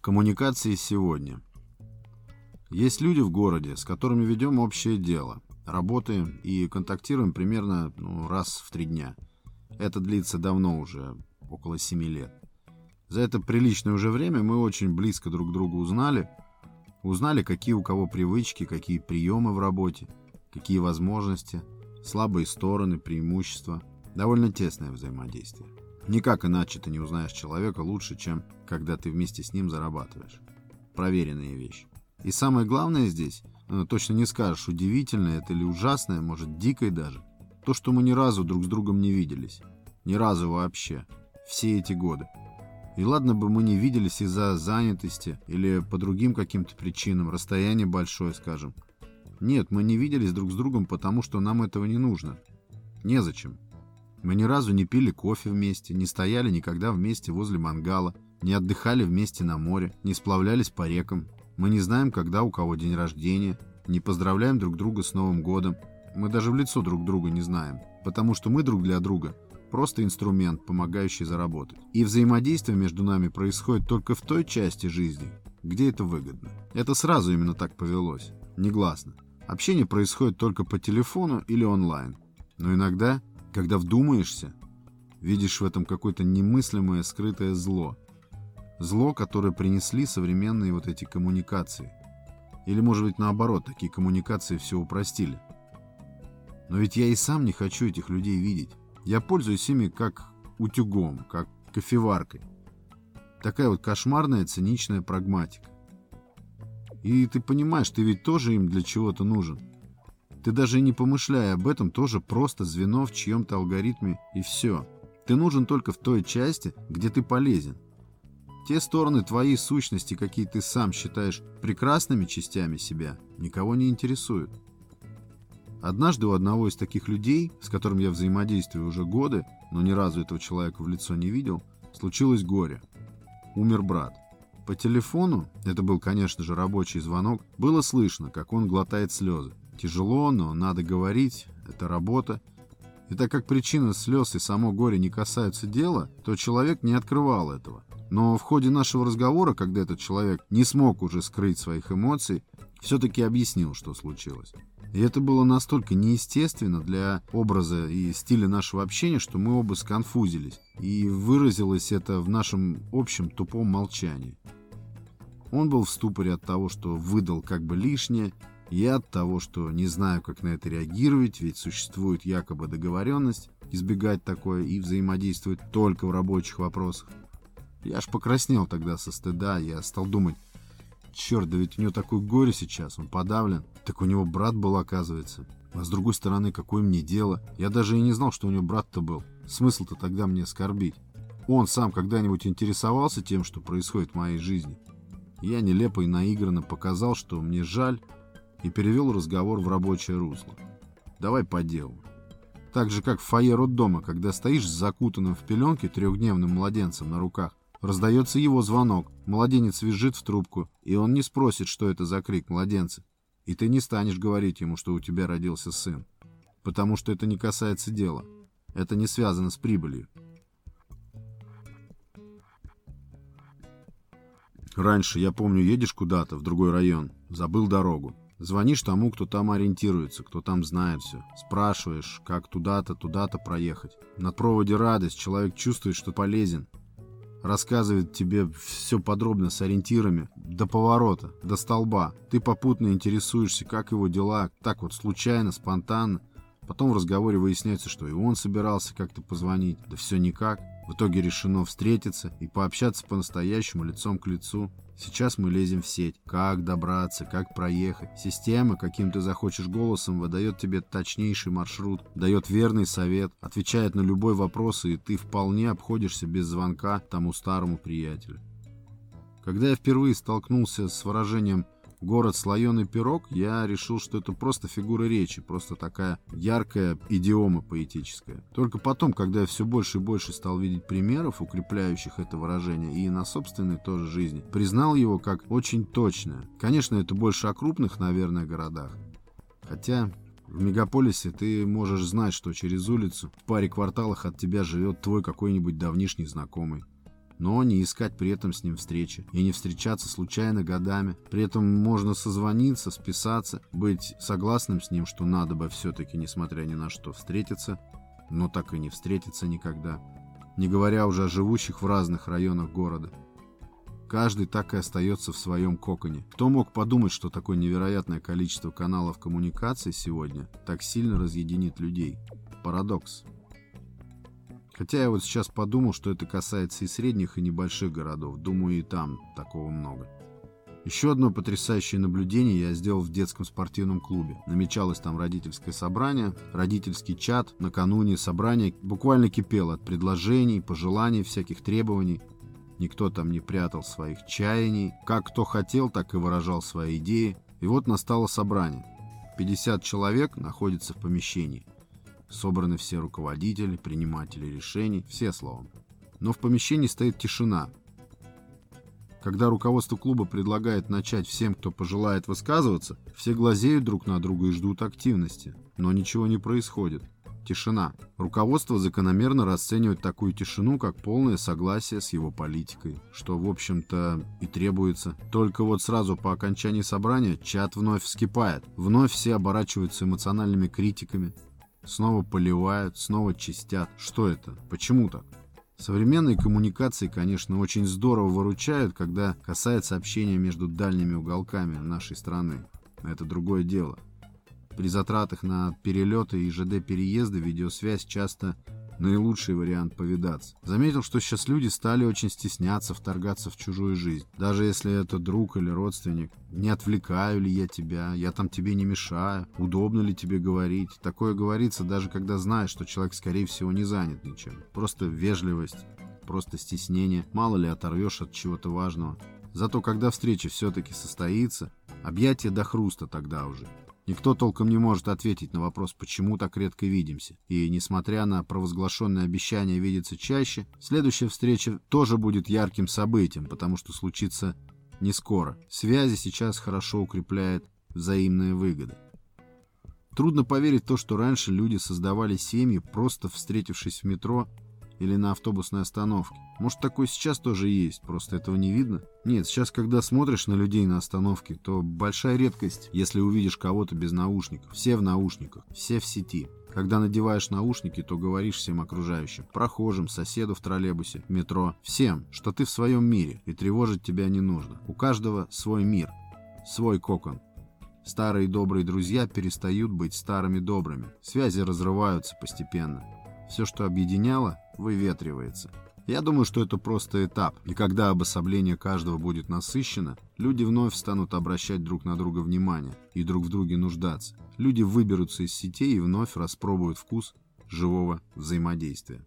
Коммуникации сегодня. Есть люди в городе, с которыми ведем общее дело. Работаем и контактируем примерно ну, раз в три дня. Это длится давно уже, около семи лет. За это приличное уже время мы очень близко друг друга узнали. Узнали, какие у кого привычки, какие приемы в работе, какие возможности, слабые стороны, преимущества. Довольно тесное взаимодействие. Никак иначе ты не узнаешь человека лучше, чем когда ты вместе с ним зарабатываешь. Проверенные вещи. И самое главное здесь, ну, точно не скажешь, удивительное это или ужасное, может дикое даже, то, что мы ни разу друг с другом не виделись. Ни разу вообще. Все эти годы. И ладно бы мы не виделись из-за занятости или по другим каким-то причинам, расстояние большое, скажем. Нет, мы не виделись друг с другом, потому что нам этого не нужно. Незачем. Мы ни разу не пили кофе вместе, не стояли никогда вместе возле мангала, не отдыхали вместе на море, не сплавлялись по рекам. Мы не знаем, когда у кого день рождения, не поздравляем друг друга с Новым годом. Мы даже в лицо друг друга не знаем, потому что мы друг для друга просто инструмент, помогающий заработать. И взаимодействие между нами происходит только в той части жизни, где это выгодно. Это сразу именно так повелось, негласно. Общение происходит только по телефону или онлайн. Но иногда когда вдумаешься, видишь в этом какое-то немыслимое скрытое зло. Зло, которое принесли современные вот эти коммуникации. Или, может быть, наоборот, такие коммуникации все упростили. Но ведь я и сам не хочу этих людей видеть. Я пользуюсь ими как утюгом, как кофеваркой. Такая вот кошмарная циничная прагматика. И ты понимаешь, ты ведь тоже им для чего-то нужен. Ты даже не помышляя об этом, тоже просто звено в чьем-то алгоритме и все. Ты нужен только в той части, где ты полезен. Те стороны твоей сущности, какие ты сам считаешь прекрасными частями себя, никого не интересуют. Однажды у одного из таких людей, с которым я взаимодействую уже годы, но ни разу этого человека в лицо не видел, случилось горе. Умер брат. По телефону, это был, конечно же, рабочий звонок, было слышно, как он глотает слезы. Тяжело, но надо говорить, это работа. И так как причина слез и само горе не касаются дела, то человек не открывал этого. Но в ходе нашего разговора, когда этот человек не смог уже скрыть своих эмоций, все-таки объяснил, что случилось. И это было настолько неестественно для образа и стиля нашего общения, что мы оба сконфузились. И выразилось это в нашем общем тупом молчании. Он был в ступоре от того, что выдал как бы лишнее, я от того, что не знаю, как на это реагировать, ведь существует якобы договоренность избегать такое и взаимодействовать только в рабочих вопросах. Я аж покраснел тогда со стыда, я стал думать, черт, да ведь у него такое горе сейчас, он подавлен. Так у него брат был, оказывается. А с другой стороны, какое мне дело? Я даже и не знал, что у него брат-то был. Смысл-то тогда мне оскорбить. Он сам когда-нибудь интересовался тем, что происходит в моей жизни. Я нелепо и наигранно показал, что мне жаль, и перевел разговор в рабочее русло. «Давай по делу». Так же, как в фойе роддома, когда стоишь с закутанным в пеленке трехдневным младенцем на руках, раздается его звонок, младенец визжит в трубку, и он не спросит, что это за крик младенца. И ты не станешь говорить ему, что у тебя родился сын, потому что это не касается дела. Это не связано с прибылью. Раньше, я помню, едешь куда-то, в другой район, забыл дорогу. Звонишь тому, кто там ориентируется, кто там знает все. Спрашиваешь, как туда-то, туда-то проехать. На проводе радость, человек чувствует, что полезен. Рассказывает тебе все подробно с ориентирами. До поворота, до столба. Ты попутно интересуешься, как его дела, так вот случайно, спонтанно. Потом в разговоре выясняется, что и он собирался как-то позвонить. Да все никак. В итоге решено встретиться и пообщаться по-настоящему лицом к лицу. Сейчас мы лезем в сеть. Как добраться, как проехать. Система, каким ты захочешь голосом, выдает тебе точнейший маршрут, дает верный совет, отвечает на любой вопрос, и ты вполне обходишься без звонка тому старому приятелю. Когда я впервые столкнулся с выражением город слоеный пирог, я решил, что это просто фигура речи, просто такая яркая идиома поэтическая. Только потом, когда я все больше и больше стал видеть примеров, укрепляющих это выражение, и на собственной тоже жизни, признал его как очень точное. Конечно, это больше о крупных, наверное, городах. Хотя в мегаполисе ты можешь знать, что через улицу в паре кварталах от тебя живет твой какой-нибудь давнишний знакомый. Но не искать при этом с ним встречи и не встречаться случайно годами. При этом можно созвониться, списаться, быть согласным с ним, что надо бы все-таки, несмотря ни на что, встретиться, но так и не встретиться никогда, не говоря уже о живущих в разных районах города. Каждый так и остается в своем коконе. Кто мог подумать, что такое невероятное количество каналов коммуникации сегодня так сильно разъединит людей? Парадокс. Хотя я вот сейчас подумал, что это касается и средних, и небольших городов. Думаю, и там такого много. Еще одно потрясающее наблюдение я сделал в детском спортивном клубе. Намечалось там родительское собрание, родительский чат. Накануне собрания буквально кипело от предложений, пожеланий, всяких требований. Никто там не прятал своих чаяний. Как кто хотел, так и выражал свои идеи. И вот настало собрание. 50 человек находятся в помещении. Собраны все руководители, приниматели решений, все словом. Но в помещении стоит тишина. Когда руководство клуба предлагает начать всем, кто пожелает высказываться, все глазеют друг на друга и ждут активности. Но ничего не происходит. Тишина. Руководство закономерно расценивает такую тишину как полное согласие с его политикой, что, в общем-то, и требуется. Только вот сразу по окончании собрания чат вновь вскипает. Вновь все оборачиваются эмоциональными критиками. Снова поливают, снова чистят. Что это? Почему так? Современные коммуникации, конечно, очень здорово выручают, когда касается общения между дальними уголками нашей страны. Это другое дело. При затратах на перелеты и ЖД-переезды видеосвязь часто наилучший вариант повидаться. Заметил, что сейчас люди стали очень стесняться вторгаться в чужую жизнь. Даже если это друг или родственник. Не отвлекаю ли я тебя? Я там тебе не мешаю? Удобно ли тебе говорить? Такое говорится, даже когда знаешь, что человек, скорее всего, не занят ничем. Просто вежливость, просто стеснение. Мало ли оторвешь от чего-то важного. Зато когда встреча все-таки состоится, объятия до хруста тогда уже. Никто толком не может ответить на вопрос, почему так редко видимся. И, несмотря на провозглашенное обещание видеться чаще, следующая встреча тоже будет ярким событием, потому что случится не скоро. Связи сейчас хорошо укрепляет взаимная выгода. Трудно поверить в то, что раньше люди создавали семьи, просто встретившись в метро или на автобусной остановке. Может, такое сейчас тоже есть, просто этого не видно? Нет, сейчас, когда смотришь на людей на остановке, то большая редкость, если увидишь кого-то без наушников. Все в наушниках, все в сети. Когда надеваешь наушники, то говоришь всем окружающим, прохожим, соседу в троллейбусе, метро, всем, что ты в своем мире, и тревожить тебя не нужно. У каждого свой мир, свой кокон. Старые добрые друзья перестают быть старыми добрыми. Связи разрываются постепенно. Все, что объединяло, выветривается. Я думаю, что это просто этап, и когда обособление каждого будет насыщено, люди вновь станут обращать друг на друга внимание и друг в друге нуждаться. Люди выберутся из сетей и вновь распробуют вкус живого взаимодействия.